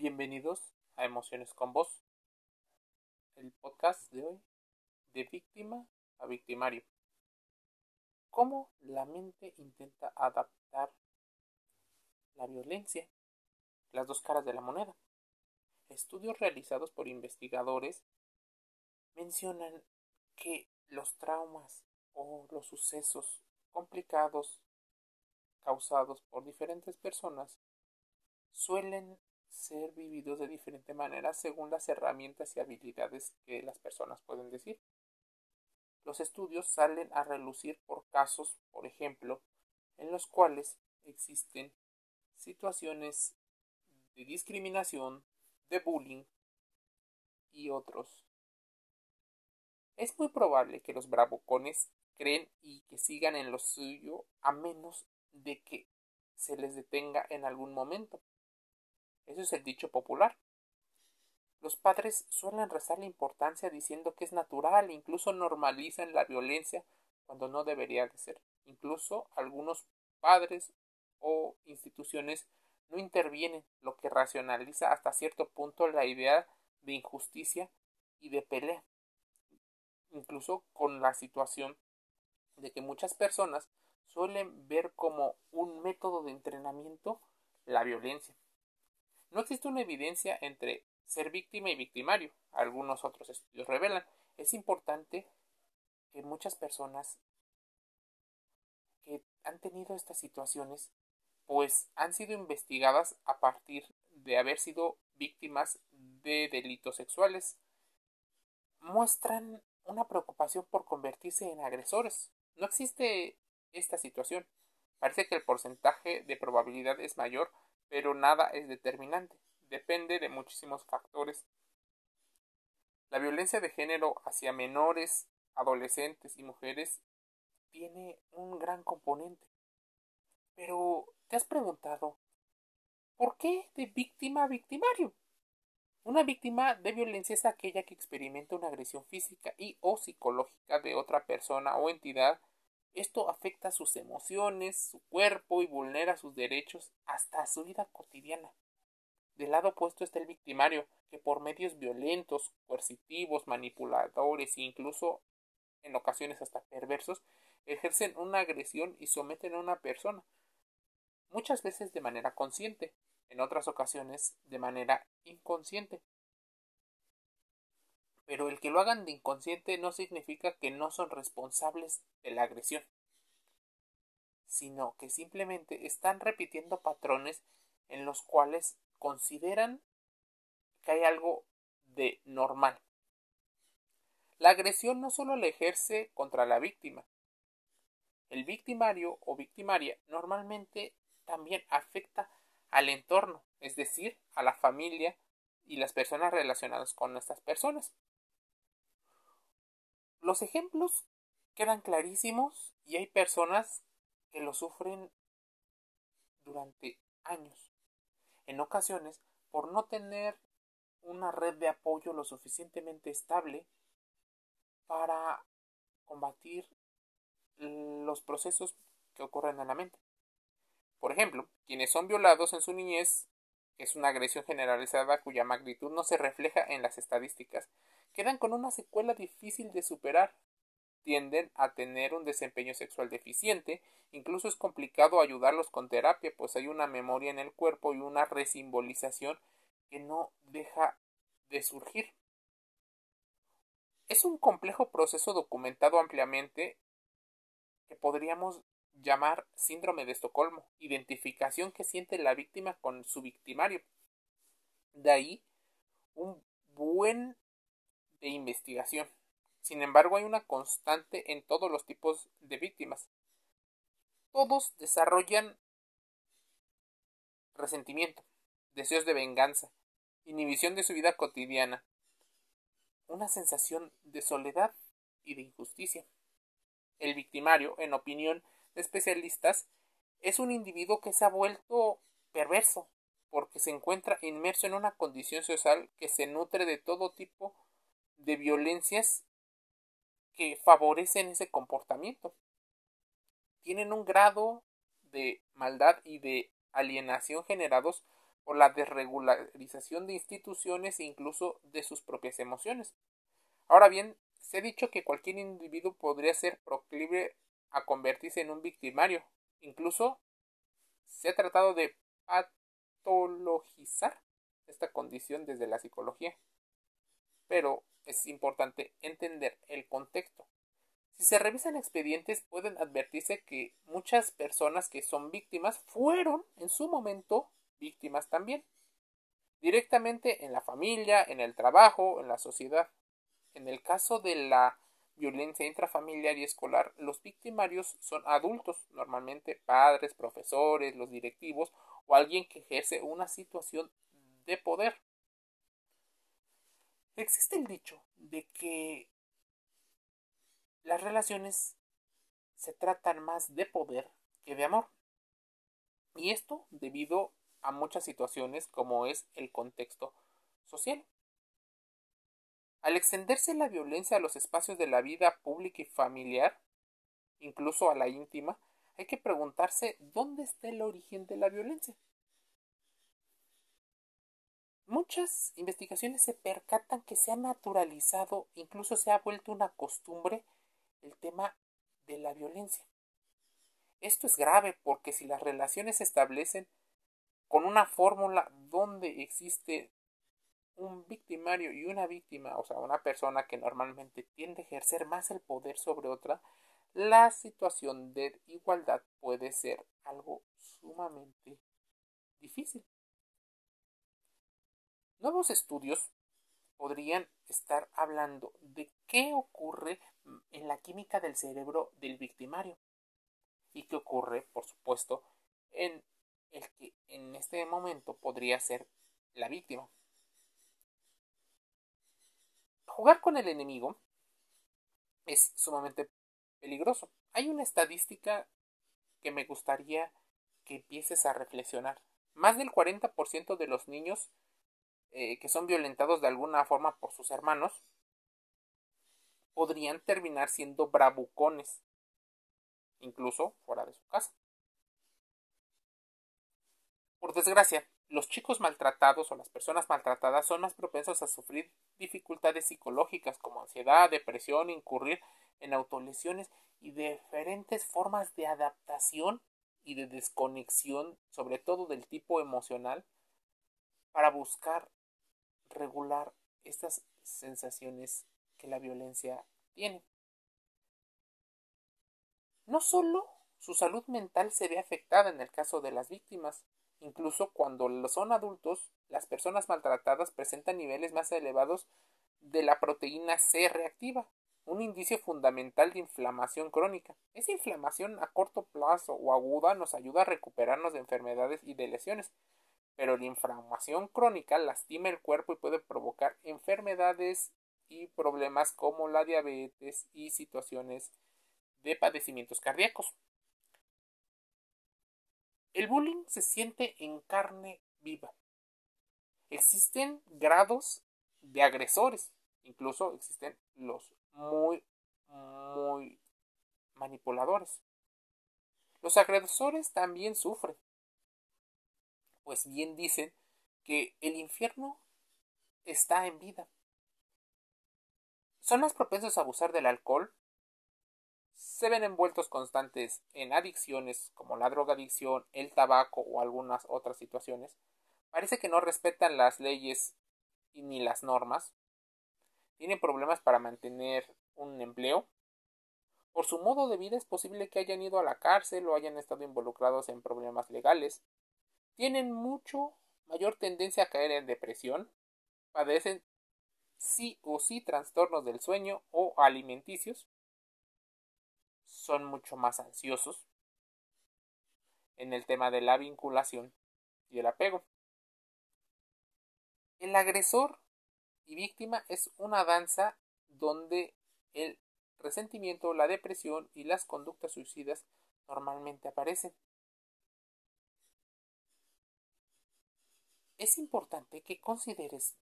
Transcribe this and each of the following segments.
Bienvenidos a Emociones con Vos, el podcast de hoy de víctima a victimario. ¿Cómo la mente intenta adaptar la violencia? Las dos caras de la moneda. Estudios realizados por investigadores mencionan que los traumas o los sucesos complicados causados por diferentes personas suelen ser vividos de diferente manera según las herramientas y habilidades que las personas pueden decir. Los estudios salen a relucir por casos, por ejemplo, en los cuales existen situaciones de discriminación, de bullying y otros. Es muy probable que los bravucones creen y que sigan en lo suyo a menos de que se les detenga en algún momento. Eso es el dicho popular. Los padres suelen la importancia diciendo que es natural, incluso normalizan la violencia cuando no debería de ser. Incluso algunos padres o instituciones no intervienen, lo que racionaliza hasta cierto punto la idea de injusticia y de pelea. Incluso con la situación de que muchas personas suelen ver como un método de entrenamiento la violencia. No existe una evidencia entre ser víctima y victimario. Algunos otros estudios revelan. Es importante que muchas personas que han tenido estas situaciones pues han sido investigadas a partir de haber sido víctimas de delitos sexuales. Muestran una preocupación por convertirse en agresores. No existe esta situación. Parece que el porcentaje de probabilidad es mayor pero nada es determinante, depende de muchísimos factores. La violencia de género hacia menores, adolescentes y mujeres tiene un gran componente. Pero, ¿te has preguntado por qué de víctima a victimario? Una víctima de violencia es aquella que experimenta una agresión física y o psicológica de otra persona o entidad esto afecta sus emociones, su cuerpo y vulnera sus derechos hasta su vida cotidiana. Del lado opuesto está el victimario, que por medios violentos, coercitivos, manipuladores e incluso en ocasiones hasta perversos, ejercen una agresión y someten a una persona, muchas veces de manera consciente, en otras ocasiones de manera inconsciente. Pero el que lo hagan de inconsciente no significa que no son responsables de la agresión, sino que simplemente están repitiendo patrones en los cuales consideran que hay algo de normal. La agresión no solo la ejerce contra la víctima. El victimario o victimaria normalmente también afecta al entorno, es decir, a la familia y las personas relacionadas con estas personas. Los ejemplos quedan clarísimos y hay personas que lo sufren durante años. En ocasiones, por no tener una red de apoyo lo suficientemente estable para combatir los procesos que ocurren en la mente. Por ejemplo, quienes son violados en su niñez, es una agresión generalizada cuya magnitud no se refleja en las estadísticas, quedan con una secuela difícil de superar. Tienden a tener un desempeño sexual deficiente, incluso es complicado ayudarlos con terapia, pues hay una memoria en el cuerpo y una resimbolización que no deja de surgir. Es un complejo proceso documentado ampliamente que podríamos llamar síndrome de Estocolmo, identificación que siente la víctima con su victimario. De ahí un buen de investigación. Sin embargo, hay una constante en todos los tipos de víctimas. Todos desarrollan resentimiento, deseos de venganza, inhibición de su vida cotidiana, una sensación de soledad y de injusticia. El victimario, en opinión especialistas, es un individuo que se ha vuelto perverso, porque se encuentra inmerso en una condición social que se nutre de todo tipo de violencias que favorecen ese comportamiento. Tienen un grado de maldad y de alienación generados por la desregularización de instituciones e incluso de sus propias emociones. Ahora bien, se ha dicho que cualquier individuo podría ser proclive a convertirse en un victimario. Incluso se ha tratado de patologizar esta condición desde la psicología. Pero es importante entender el contexto. Si se revisan expedientes pueden advertirse que muchas personas que son víctimas fueron en su momento víctimas también. Directamente en la familia, en el trabajo, en la sociedad. En el caso de la violencia intrafamiliar y escolar, los victimarios son adultos, normalmente padres, profesores, los directivos o alguien que ejerce una situación de poder. Existe el dicho de que las relaciones se tratan más de poder que de amor. Y esto debido a muchas situaciones como es el contexto social. Al extenderse la violencia a los espacios de la vida pública y familiar, incluso a la íntima, hay que preguntarse dónde está el origen de la violencia. Muchas investigaciones se percatan que se ha naturalizado, incluso se ha vuelto una costumbre, el tema de la violencia. Esto es grave porque si las relaciones se establecen con una fórmula donde existe un victimario y una víctima, o sea, una persona que normalmente tiende a ejercer más el poder sobre otra, la situación de igualdad puede ser algo sumamente difícil. Nuevos estudios podrían estar hablando de qué ocurre en la química del cerebro del victimario y qué ocurre, por supuesto, en el que en este momento podría ser la víctima. Jugar con el enemigo es sumamente peligroso. Hay una estadística que me gustaría que empieces a reflexionar. Más del 40% de los niños eh, que son violentados de alguna forma por sus hermanos podrían terminar siendo bravucones, incluso fuera de su casa. Por desgracia, los chicos maltratados o las personas maltratadas son más propensos a sufrir dificultades psicológicas como ansiedad, depresión, incurrir en autolesiones y diferentes formas de adaptación y de desconexión, sobre todo del tipo emocional, para buscar regular estas sensaciones que la violencia tiene. No solo su salud mental se ve afectada en el caso de las víctimas, Incluso cuando son adultos, las personas maltratadas presentan niveles más elevados de la proteína C reactiva, un indicio fundamental de inflamación crónica. Esa inflamación a corto plazo o aguda nos ayuda a recuperarnos de enfermedades y de lesiones, pero la inflamación crónica lastima el cuerpo y puede provocar enfermedades y problemas como la diabetes y situaciones de padecimientos cardíacos. El bullying se siente en carne viva. Existen grados de agresores, incluso existen los muy, muy manipuladores. Los agresores también sufren, pues bien dicen que el infierno está en vida. Son más propensos a abusar del alcohol, se ven envueltos constantes en adicciones como la drogadicción, el tabaco o algunas otras situaciones, parece que no respetan las leyes ni las normas, tienen problemas para mantener un empleo, por su modo de vida es posible que hayan ido a la cárcel o hayan estado involucrados en problemas legales, tienen mucho mayor tendencia a caer en depresión, padecen sí o sí trastornos del sueño o alimenticios, son mucho más ansiosos en el tema de la vinculación y el apego. El agresor y víctima es una danza donde el resentimiento, la depresión y las conductas suicidas normalmente aparecen. Es importante que consideres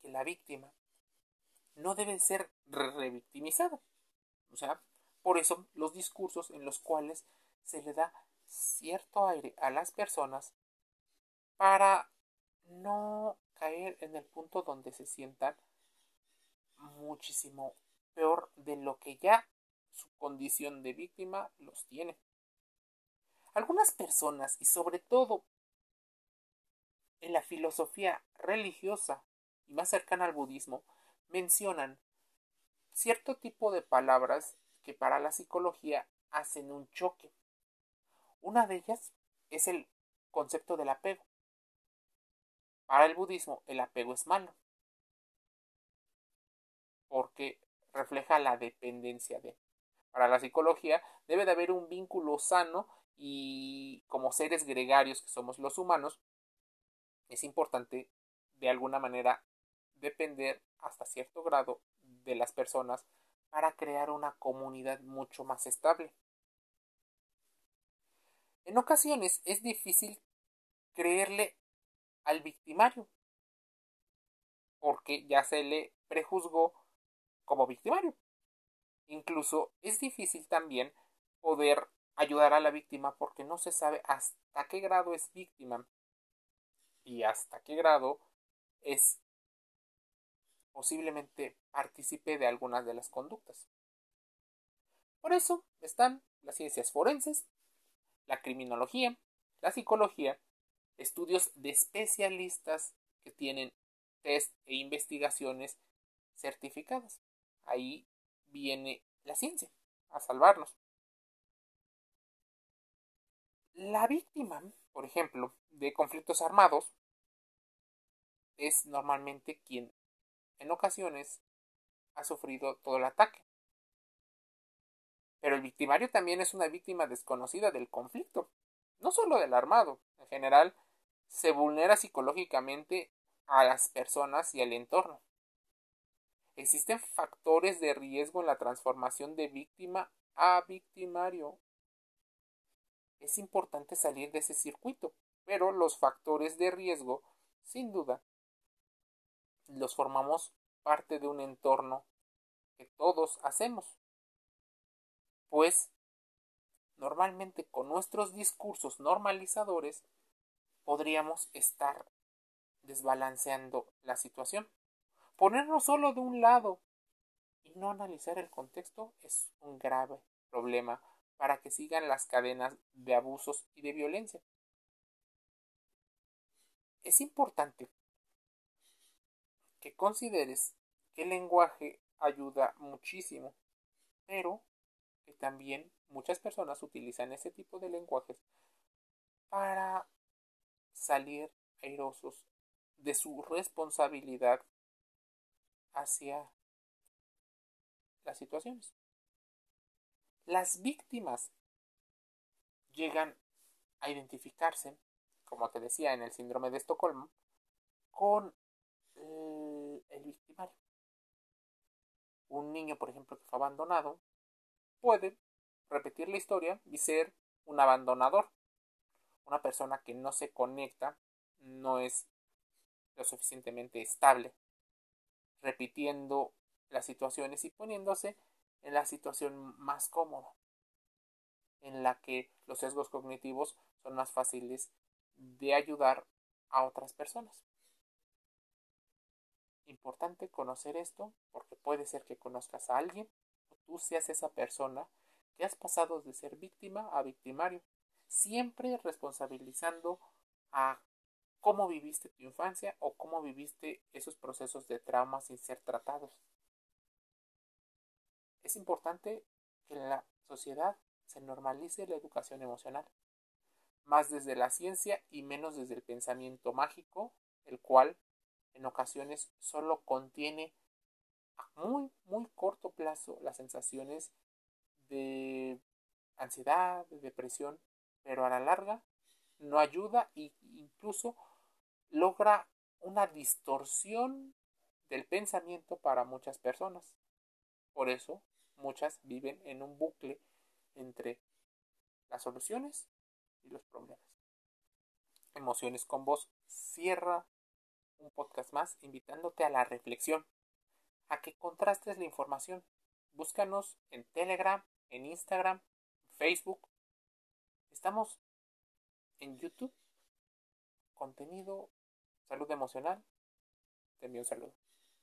que la víctima no debe ser revictimizada. O sea, por eso los discursos en los cuales se le da cierto aire a las personas para no caer en el punto donde se sientan muchísimo peor de lo que ya su condición de víctima los tiene. Algunas personas, y sobre todo en la filosofía religiosa y más cercana al budismo, mencionan cierto tipo de palabras que para la psicología hacen un choque. Una de ellas es el concepto del apego. Para el budismo el apego es malo, porque refleja la dependencia de. Para la psicología debe de haber un vínculo sano y como seres gregarios que somos los humanos, es importante de alguna manera depender hasta cierto grado de las personas para crear una comunidad mucho más estable. En ocasiones es difícil creerle al victimario, porque ya se le prejuzgó como victimario. Incluso es difícil también poder ayudar a la víctima porque no se sabe hasta qué grado es víctima y hasta qué grado es posiblemente participe de algunas de las conductas. Por eso están las ciencias forenses, la criminología, la psicología estudios de especialistas que tienen test e investigaciones certificadas. Ahí viene la ciencia a salvarnos. La víctima, por ejemplo, de conflictos armados es normalmente quien en ocasiones ha sufrido todo el ataque. Pero el victimario también es una víctima desconocida del conflicto, no solo del armado, en general se vulnera psicológicamente a las personas y al entorno. Existen factores de riesgo en la transformación de víctima a victimario. Es importante salir de ese circuito, pero los factores de riesgo, sin duda, los formamos parte de un entorno que todos hacemos. Pues normalmente con nuestros discursos normalizadores podríamos estar desbalanceando la situación. Ponernos solo de un lado y no analizar el contexto es un grave problema para que sigan las cadenas de abusos y de violencia. Es importante que consideres que el lenguaje ayuda muchísimo, pero que también muchas personas utilizan ese tipo de lenguajes para salir airosos de su responsabilidad hacia las situaciones. Las víctimas llegan a identificarse, como te decía, en el síndrome de Estocolmo, con el victimario. Un niño, por ejemplo, que fue abandonado, puede repetir la historia y ser un abandonador una persona que no se conecta no es lo suficientemente estable, repitiendo las situaciones y poniéndose en la situación más cómoda, en la que los sesgos cognitivos son más fáciles de ayudar a otras personas. Importante conocer esto porque puede ser que conozcas a alguien o tú seas esa persona que has pasado de ser víctima a victimario siempre responsabilizando a cómo viviste tu infancia o cómo viviste esos procesos de trauma sin ser tratados. Es importante que en la sociedad se normalice la educación emocional, más desde la ciencia y menos desde el pensamiento mágico, el cual en ocasiones solo contiene a muy, muy corto plazo las sensaciones de ansiedad, de depresión pero a la larga no ayuda e incluso logra una distorsión del pensamiento para muchas personas. Por eso muchas viven en un bucle entre las soluciones y los problemas. Emociones con voz cierra un podcast más invitándote a la reflexión, a que contrastes la información. Búscanos en Telegram, en Instagram, Facebook Estamos en YouTube contenido, salud emocional, te envío un saludo.